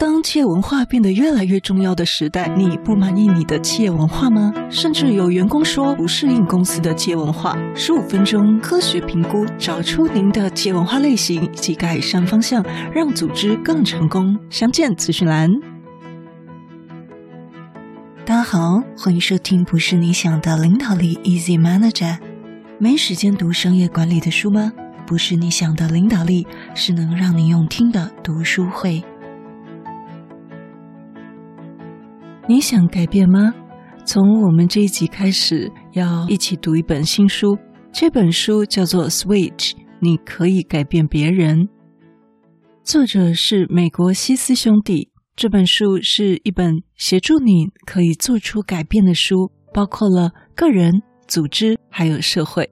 当企业文化变得越来越重要的时代，你不满意你的企业文化吗？甚至有员工说不适应公司的企业文化。十五分钟科学评估，找出您的企业文化类型以及改善方向，让组织更成功。详见资讯栏。大家好，欢迎收听《不是你想的领导力》，Easy Manager。没时间读商业管理的书吗？不是你想的领导力，是能让你用听的读书会。你想改变吗？从我们这一集开始，要一起读一本新书。这本书叫做《Switch》，你可以改变别人。作者是美国西斯兄弟。这本书是一本协助你可以做出改变的书，包括了个人、组织还有社会，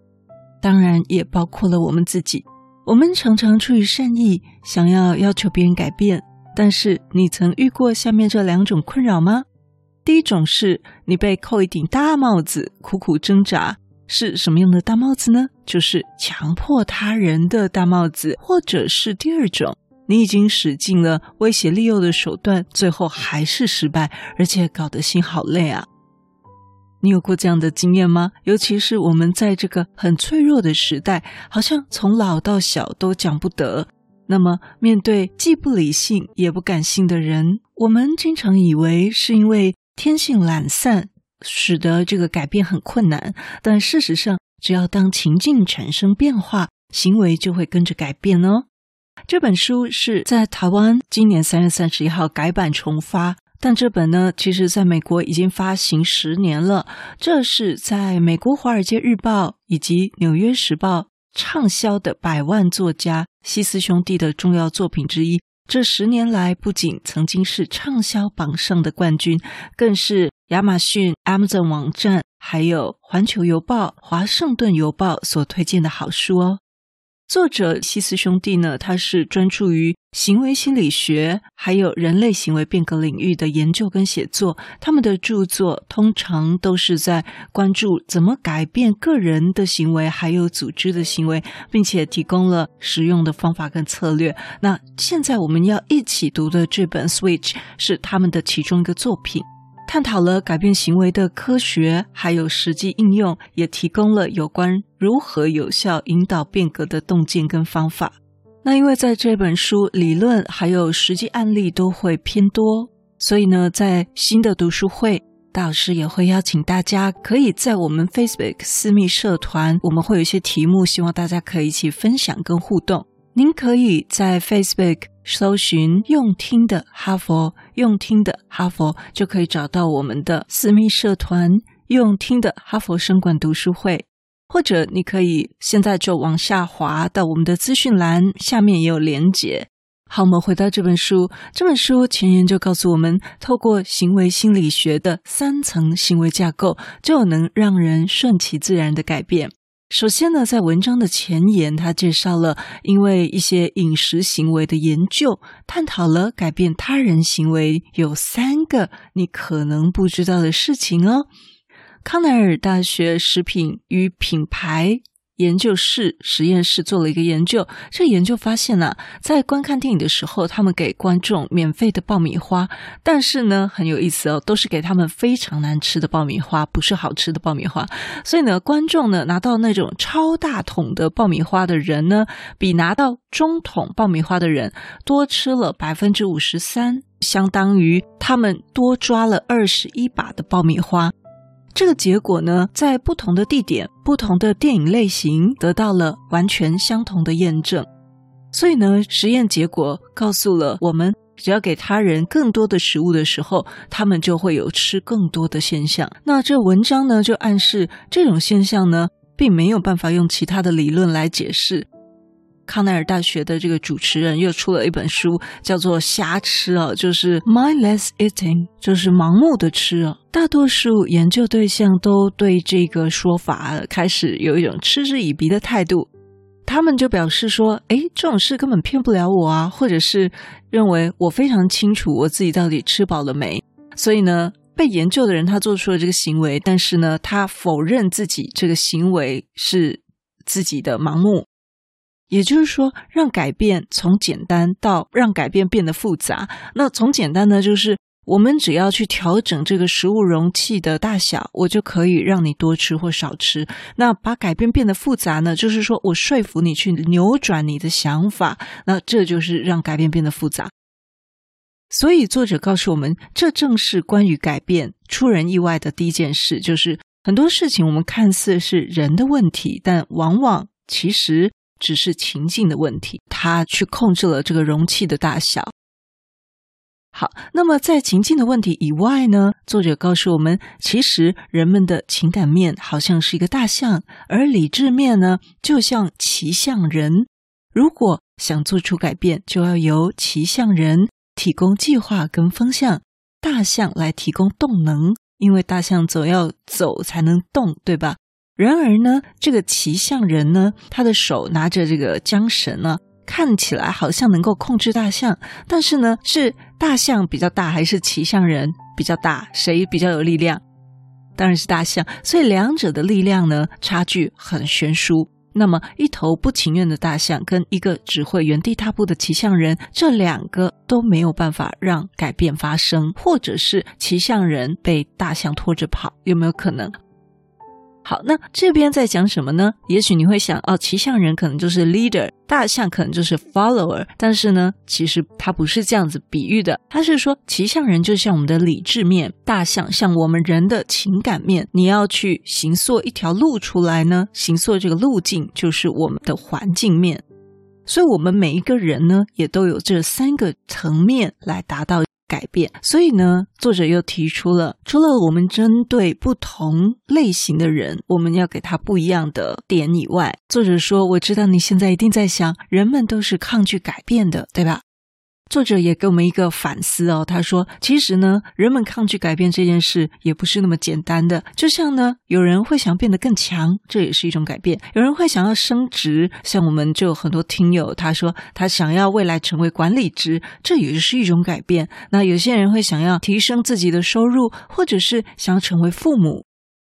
当然也包括了我们自己。我们常常出于善意，想要要求别人改变，但是你曾遇过下面这两种困扰吗？第一种是你被扣一顶大帽子，苦苦挣扎，是什么样的大帽子呢？就是强迫他人的大帽子，或者是第二种，你已经使尽了威胁利诱的手段，最后还是失败，而且搞得心好累啊！你有过这样的经验吗？尤其是我们在这个很脆弱的时代，好像从老到小都讲不得。那么，面对既不理性也不感性的人，我们经常以为是因为天性懒散，使得这个改变很困难。但事实上，只要当情境产生变化，行为就会跟着改变哦。这本书是在台湾今年三月三十一号改版重发，但这本呢，其实在美国已经发行十年了。这是在美国《华尔街日报》以及《纽约时报》畅销的百万作家西斯兄弟的重要作品之一。这十年来，不仅曾经是畅销榜上的冠军，更是亚马逊 Amazon 网站，还有环球邮报、华盛顿邮报所推荐的好书哦。作者西斯兄弟呢，他是专注于行为心理学，还有人类行为变革领域的研究跟写作。他们的著作通常都是在关注怎么改变个人的行为，还有组织的行为，并且提供了实用的方法跟策略。那现在我们要一起读的这本《Switch》是他们的其中一个作品。探讨了改变行为的科学，还有实际应用，也提供了有关如何有效引导变革的洞见跟方法。那因为在这本书理论还有实际案例都会偏多，所以呢，在新的读书会，大老师也会邀请大家可以在我们 Facebook 私密社团，我们会有一些题目，希望大家可以一起分享跟互动。您可以在 Facebook 搜寻“用听的哈佛”，用听的哈佛就可以找到我们的私密社团“用听的哈佛生管读书会”，或者你可以现在就往下滑到我们的资讯栏，下面也有连结。好，我们回到这本书，这本书前言就告诉我们，透过行为心理学的三层行为架构，就能让人顺其自然的改变。首先呢，在文章的前言，他介绍了因为一些饮食行为的研究，探讨了改变他人行为有三个你可能不知道的事情哦。康奈尔大学食品与品牌研究室实验室做了一个研究，这研究发现啊，在观看电影的时候，他们给观众免费的爆米花，但是呢，很有意思哦，都是给他们非常难吃的爆米花，不是好吃的爆米花。所以呢，观众呢拿到那种超大桶的爆米花的人呢，比拿到中桶爆米花的人多吃了百分之五十三，相当于他们多抓了二十一把的爆米花。这个结果呢，在不同的地点、不同的电影类型得到了完全相同的验证。所以呢，实验结果告诉了我们，只要给他人更多的食物的时候，他们就会有吃更多的现象。那这文章呢，就暗示这种现象呢，并没有办法用其他的理论来解释。康奈尔大学的这个主持人又出了一本书，叫做“瞎吃”啊，就是 mindless eating，就是盲目的吃啊。大多数研究对象都对这个说法开始有一种嗤之以鼻的态度，他们就表示说：“诶，这种事根本骗不了我啊，或者是认为我非常清楚我自己到底吃饱了没。”所以呢，被研究的人他做出了这个行为，但是呢，他否认自己这个行为是自己的盲目。也就是说，让改变从简单到让改变变得复杂。那从简单呢，就是我们只要去调整这个食物容器的大小，我就可以让你多吃或少吃。那把改变变得复杂呢，就是说我说服你去扭转你的想法，那这就是让改变变得复杂。所以作者告诉我们，这正是关于改变出人意外的第一件事，就是很多事情我们看似是人的问题，但往往其实。只是情境的问题，他去控制了这个容器的大小。好，那么在情境的问题以外呢，作者告诉我们，其实人们的情感面好像是一个大象，而理智面呢，就像骑象人。如果想做出改变，就要由骑象人提供计划跟方向，大象来提供动能，因为大象总要走才能动，对吧？然而呢，这个骑象人呢，他的手拿着这个缰绳呢，看起来好像能够控制大象，但是呢，是大象比较大，还是骑象人比较大？谁比较有力量？当然是大象。所以两者的力量呢，差距很悬殊。那么，一头不情愿的大象跟一个只会原地踏步的骑象人，这两个都没有办法让改变发生，或者是骑象人被大象拖着跑，有没有可能？好，那这边在讲什么呢？也许你会想，哦，骑象人可能就是 leader，大象可能就是 follower。但是呢，其实它不是这样子比喻的。它是说，骑象人就像我们的理智面，大象像我们人的情感面。你要去行塑一条路出来呢，行塑这个路径就是我们的环境面。所以，我们每一个人呢，也都有这三个层面来达到。改变，所以呢，作者又提出了，除了我们针对不同类型的人，我们要给他不一样的点以外，作者说，我知道你现在一定在想，人们都是抗拒改变的，对吧？作者也给我们一个反思哦，他说：“其实呢，人们抗拒改变这件事也不是那么简单的。就像呢，有人会想变得更强，这也是一种改变；有人会想要升职，像我们就很多听友，他说他想要未来成为管理职，这也是一种改变。那有些人会想要提升自己的收入，或者是想要成为父母，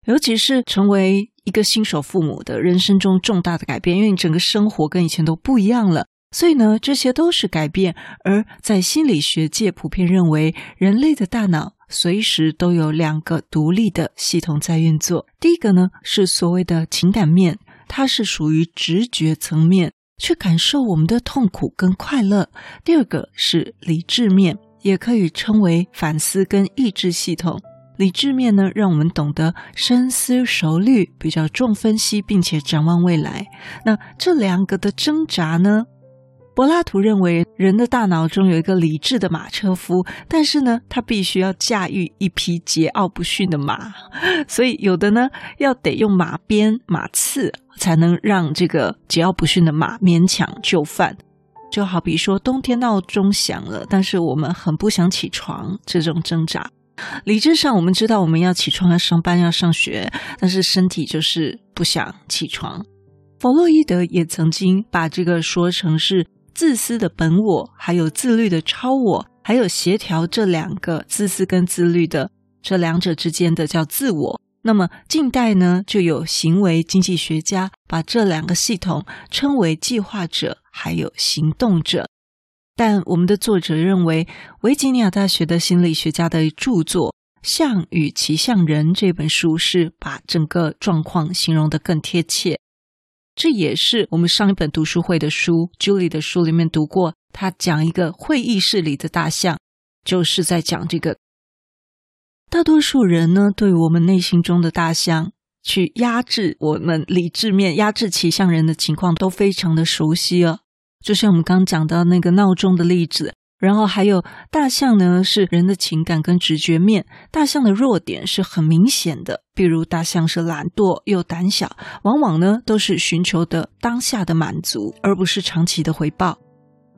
尤其是成为一个新手父母的人生中重大的改变，因为你整个生活跟以前都不一样了。”所以呢，这些都是改变。而在心理学界普遍认为，人类的大脑随时都有两个独立的系统在运作。第一个呢，是所谓的情感面，它是属于直觉层面，去感受我们的痛苦跟快乐。第二个是理智面，也可以称为反思跟意志系统。理智面呢，让我们懂得深思熟虑，比较重分析，并且展望未来。那这两个的挣扎呢？柏拉图认为，人的大脑中有一个理智的马车夫，但是呢，他必须要驾驭一匹桀骜不驯的马，所以有的呢，要得用马鞭、马刺，才能让这个桀骜不驯的马勉强就范。就好比说，冬天闹钟响了，但是我们很不想起床，这种挣扎。理智上，我们知道我们要起床、要上班、要上学，但是身体就是不想起床。弗洛伊德也曾经把这个说成是。自私的本我，还有自律的超我，还有协调这两个自私跟自律的这两者之间的叫自我。那么近代呢，就有行为经济学家把这两个系统称为计划者，还有行动者。但我们的作者认为，维吉尼亚大学的心理学家的著作《象与骑象人》这本书是把整个状况形容得更贴切。这也是我们上一本读书会的书，Julie 的书里面读过。他讲一个会议室里的大象，就是在讲这个。大多数人呢，对我们内心中的大象去压制我们理智面、压制骑象人的情况，都非常的熟悉哦。就像我们刚讲到那个闹钟的例子。然后还有大象呢，是人的情感跟直觉面。大象的弱点是很明显的，比如大象是懒惰又胆小，往往呢都是寻求的当下的满足，而不是长期的回报。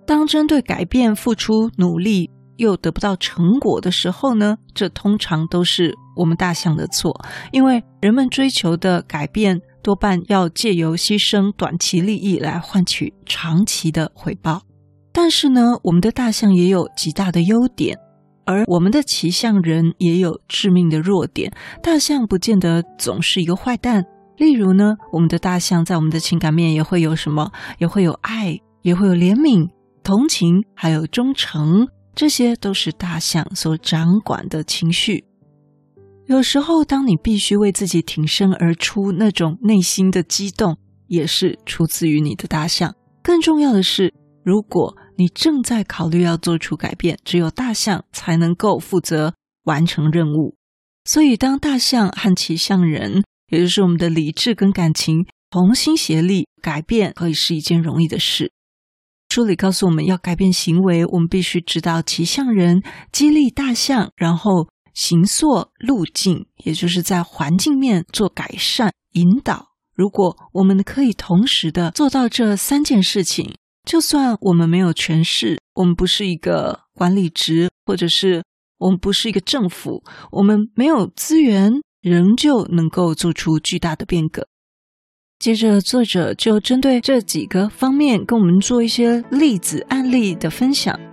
当针对改变付出努力又得不到成果的时候呢，这通常都是我们大象的错，因为人们追求的改变多半要借由牺牲短期利益来换取长期的回报。但是呢，我们的大象也有极大的优点，而我们的骑象人也有致命的弱点。大象不见得总是一个坏蛋，例如呢，我们的大象在我们的情感面也会有什么？也会有爱，也会有怜悯、同情，还有忠诚，这些都是大象所掌管的情绪。有时候，当你必须为自己挺身而出，那种内心的激动，也是出自于你的大象。更重要的是，如果你正在考虑要做出改变，只有大象才能够负责完成任务。所以，当大象和骑象人，也就是我们的理智跟感情同心协力，改变可以是一件容易的事。书里告诉我们要改变行为，我们必须知道骑象人激励大象，然后。行塑路径，也就是在环境面做改善引导。如果我们可以同时的做到这三件事情，就算我们没有权势，我们不是一个管理职，或者是我们不是一个政府，我们没有资源，仍旧能够做出巨大的变革。接着，作者就针对这几个方面跟我们做一些例子案例的分享。